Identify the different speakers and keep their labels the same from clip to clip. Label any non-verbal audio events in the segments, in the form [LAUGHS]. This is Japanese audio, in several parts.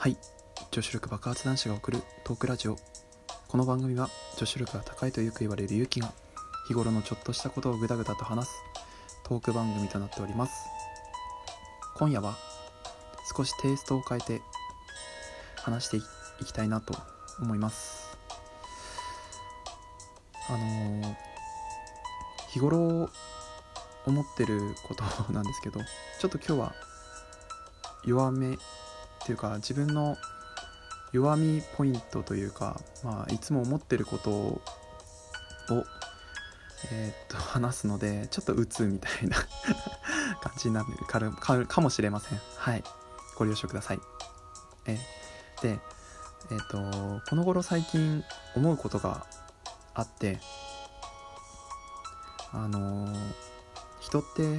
Speaker 1: はい。女子力爆発男子が送るトークラジオ。この番組は女子力が高いとよく言われる勇気が日頃のちょっとしたことをぐだぐだと話すトーク番組となっております。今夜は少しテイストを変えて話していきたいなと思います。あのー日頃思ってることなんですけどちょっと今日は弱めっていうか自分の弱みポイントというか、まあ、いつも思ってることを、えーっと話すのでちょっと鬱みたいな [LAUGHS] 感じになるかるかかもしれません。はい。ご了承ください。えでえーっとこの頃最近思うことがあってあのー人って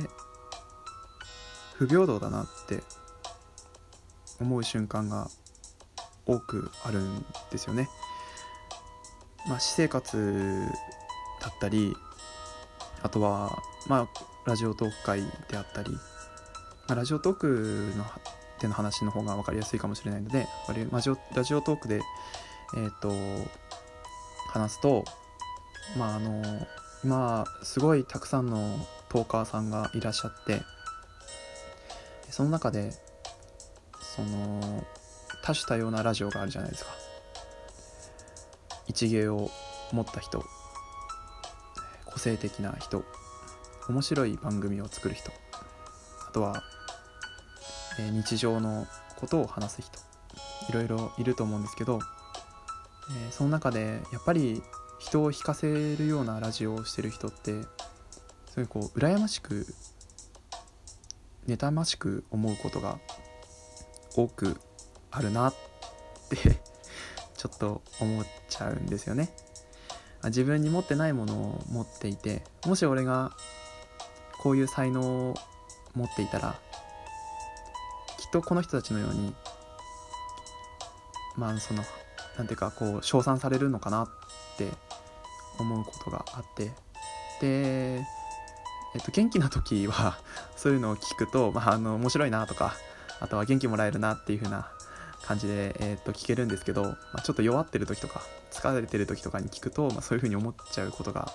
Speaker 1: 不平等だなって思う瞬間が多くあるんですよね。まあ、私生活だったりあとはまあラジオトーク会であったり、まあ、ラジオトークのでの話の方が分かりやすいかもしれないのでラジオラジオトークでえっ、と話すとまああの今すごいたくさんのトーカーさんがいらっしゃってその中でその多種多様なラジオがあるじゃないですか。一芸を持った人個性的な人面白い番組を作る人あとは、えー日常のことを話す人いろいろいると思うんですけど、えーその中でやっぱり人を引かせるようなラジオをしてる人ってすごいこう羨ましく妬ましく思うことが多くあるなって [LAUGHS] ちょっと思っちゃうんですよね。自分に持ってないものを持っていてもし俺がこういう才能を持っていたらきっとこの人たちのようにまあそのなんていうかこう称賛されるのかなって思うことがあってでえっと、元気な時はそういうのを聞くと、まあ、あの面白いなとかあとは元気もらえるなっていう風な感じで、えっと、聞けるんですけど、まあ、ちょっと弱ってる時とか疲れてる時とかに聞くと、まあ、そういう風に思っちゃうことが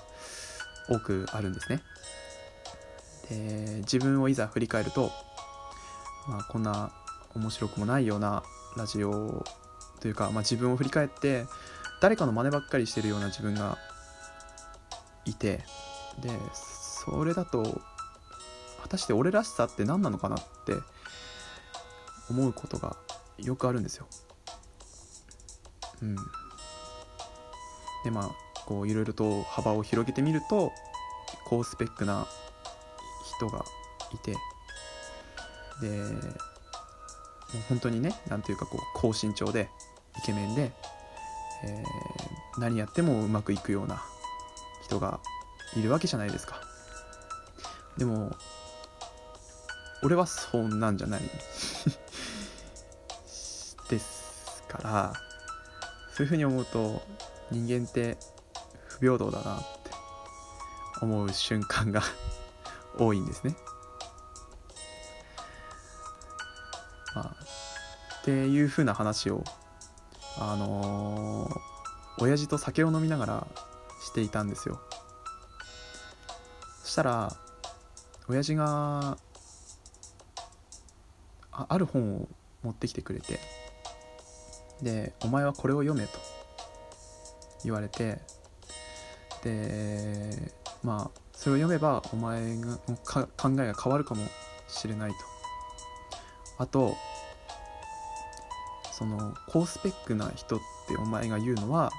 Speaker 1: 多くあるんですね。で自分をいざ振り返ると、まあ、こんな面白くもないようなラジオというか、まあ、自分を振り返って誰かの真似ばっかりしてるような自分がいてでそれだと果たして俺らしさって何なのかなって思うことがよくあるんですよ。うん。でまあこういろいろと幅を広げてみると高スペックな人がいてでもう本当にねなんていうかこう高身長でイケメンで、えー何やってもうまくいくような人がいるわけじゃないですか。でも俺はそんなんじゃないからそういうふうに思うと人間って不平等だなって思う瞬間が [LAUGHS] 多いんですね。まあ、っていうふうな話をあのー親父と酒を飲みながらしていたんですよ。そしたら親父があある本を持ってきてくれてで「お前はこれを読め」と言われてでまあそれを読めばお前がか考えが変わるかもしれないと。あとその高スペックな人ってお前が言うのは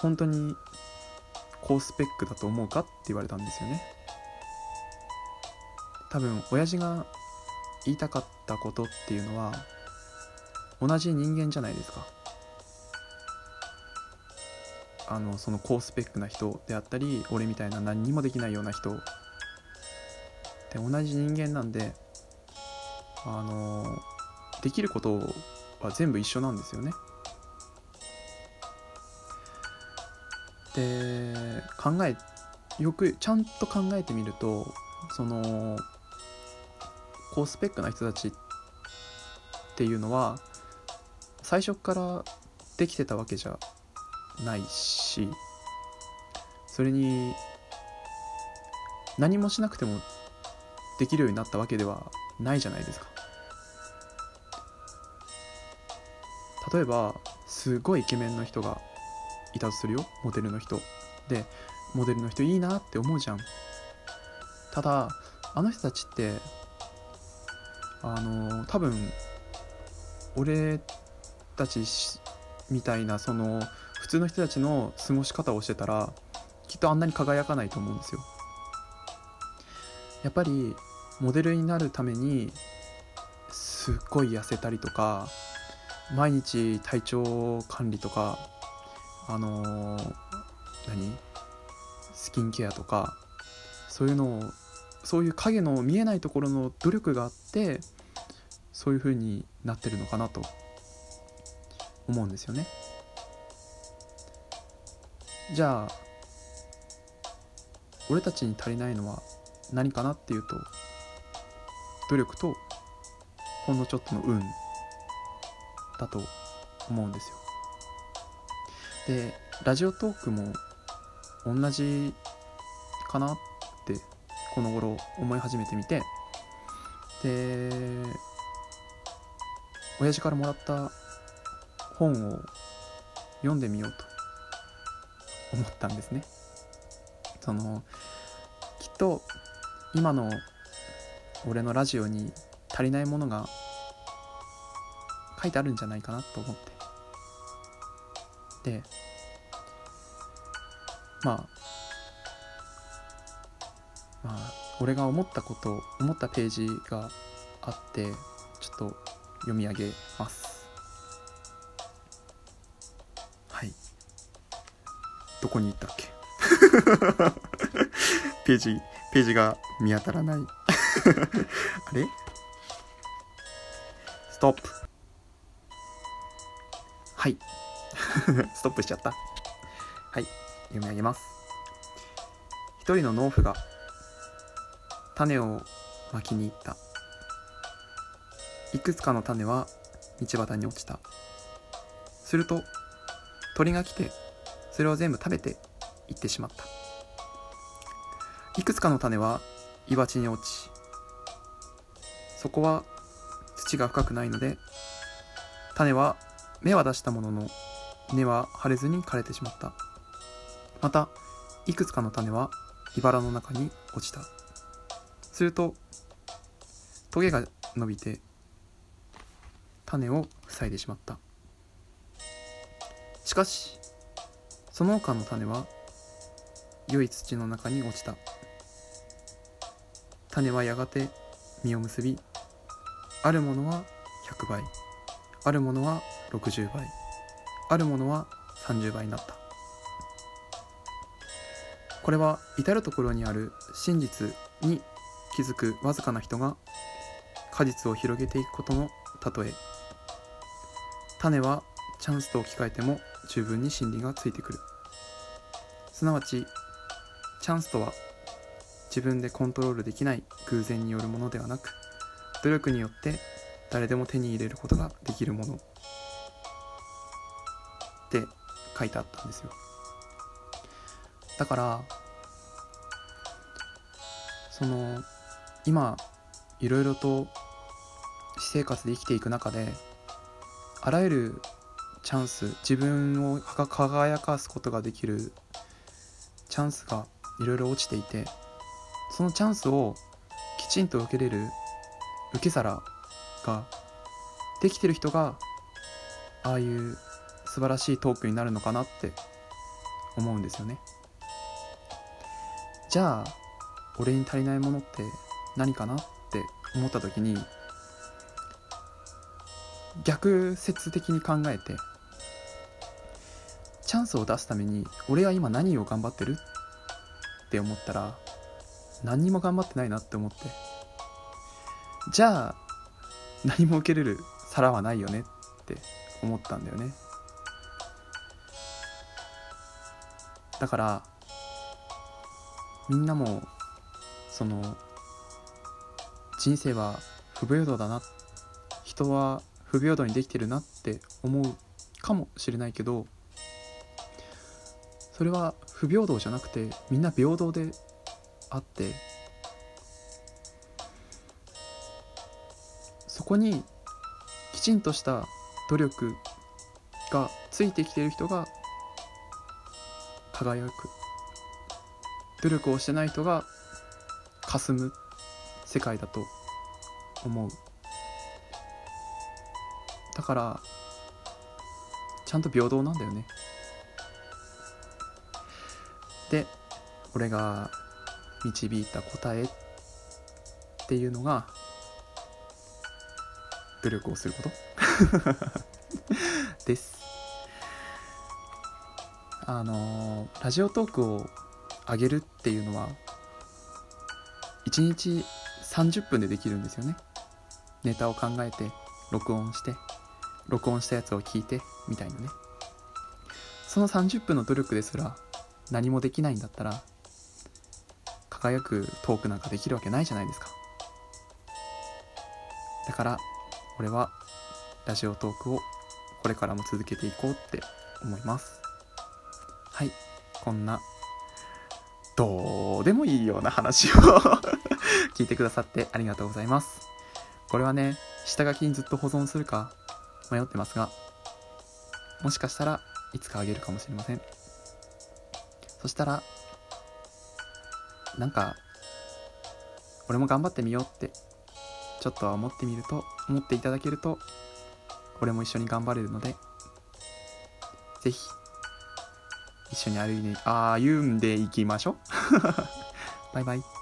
Speaker 1: 本当に高スペックだと思うかって言われたんですよね。多分親父が言いたかったことっていうのは同じ人間じゃないですか。あのその高スペックな人であったり俺みたいな何にもできないような人。で同じ人間なんであのできることは全部一緒なんですよね。で考えよくちゃんと考えてみるとその高スペックな人たちっていうのは最初からできてたわけじゃないしそれに何もしなくてもできるようになったわけではないじゃないですか。例えばすごいイケメンの人がいたとするよ。モデルの人。でモデルの人いいなって思うじゃん。ただあの人たちってあの多分俺たちみたいなその普通の人たちの過ごし方をしてたらきっとあんなに輝かないと思うんですよ。やっぱりモデルになるためにすっごい痩せたりとか毎日体調管理とかあのー、何？スキンケアとかそういうのをそういう影の見えないところの努力があってそういう風になってるのかなと。思うんですよね。じゃあ俺たちに足りないのは何かなっていうと努力とほんのちょっとの運だと思うんですよ。でラジオトークも同じかなってこの頃思い始めてみてで親父からもらった本を読んでみようと思ったんですね。そのきっと今の俺のラジオに足りないものが書いてあるんじゃないかなと思って。でまあまあ俺が思ったこと思ったページがあってちょっと読み上げます。どこに行ったっけ？[LAUGHS] ページページが見当たらない。[LAUGHS] あれ？ストップ。はい。[LAUGHS] ストップしちゃった。はい。読み上げます。一人の農夫が種をまきに行った。いくつかの種は道端に落ちた。すると鳥が来てそれを全部食べていってしまった。いくつかの種は岩地に落ちそこは土が深くないので種は芽は出したものの根は腫れずに枯れてしまった。またいくつかの種は茨の中に落ちた。するとトゲが伸びて種を塞いでしまった。しかしその他の種は良い土の中に落ちた。種はやがて実を結びあるものは100倍あるものは60倍あるものは30倍になった。これは至る所にある真実に気づくわずかな人が果実を広げていくことの例え。種はチャンスと置き換えても十分に真理がついてくる。すなわちチャンスとは自分でコントロールできない偶然によるものではなく努力によって誰でも手に入れることができるもの。って書いてあったんですよ。だからその今いろいろと私生活で生きていく中であらゆるチャンス自分を輝かすことができるチャンスがいろいろ落ちていてそのチャンスをきちんと受けれる受け皿ができてる人がああいう素晴らしいトークになるのかなって思うんですよね。じゃあ俺に足りないものって何かなって思った時に逆説的に考えてチャンスを出すために俺は今何を頑張ってるって思ったら何にも頑張ってないなって思って。じゃあ何も受けれる皿はないよねって思ったんだよね。だからみんなもその人生は不平等だな人は不不平等にできてるなって思うかもしれないけどそれは不平等じゃなくてみんな平等であってそこにきちんとした努力がついてきている人が輝く努力をしてない人が霞む世界だと思う。だからちゃんと平等なんだよね。で俺が導いた答えっていうのが努力をすること？[LAUGHS] です。あのラジオトークを上げるっていうのは1日30分でできるんですよね。ネタを考えて録音して録音したやつを聞いてみたいなね。その30分の努力ですら何もできないんだったら輝くトークなんかできるわけないじゃないですか。だから俺はラジオトークをこれからも続けていこうって思います。はい。こんなどうでもいいような話を [LAUGHS] 聞いてくださってありがとうございます。これはね下書きにずっと保存するか迷ってますがもしかしたらいつかあげるかもしれません。そしたらなんか俺も頑張ってみようってちょっとは思ってみると思っていただけると俺も一緒に頑張れるのでぜひ一緒に歩いて歩んでいきましょう。[LAUGHS] バイバイ。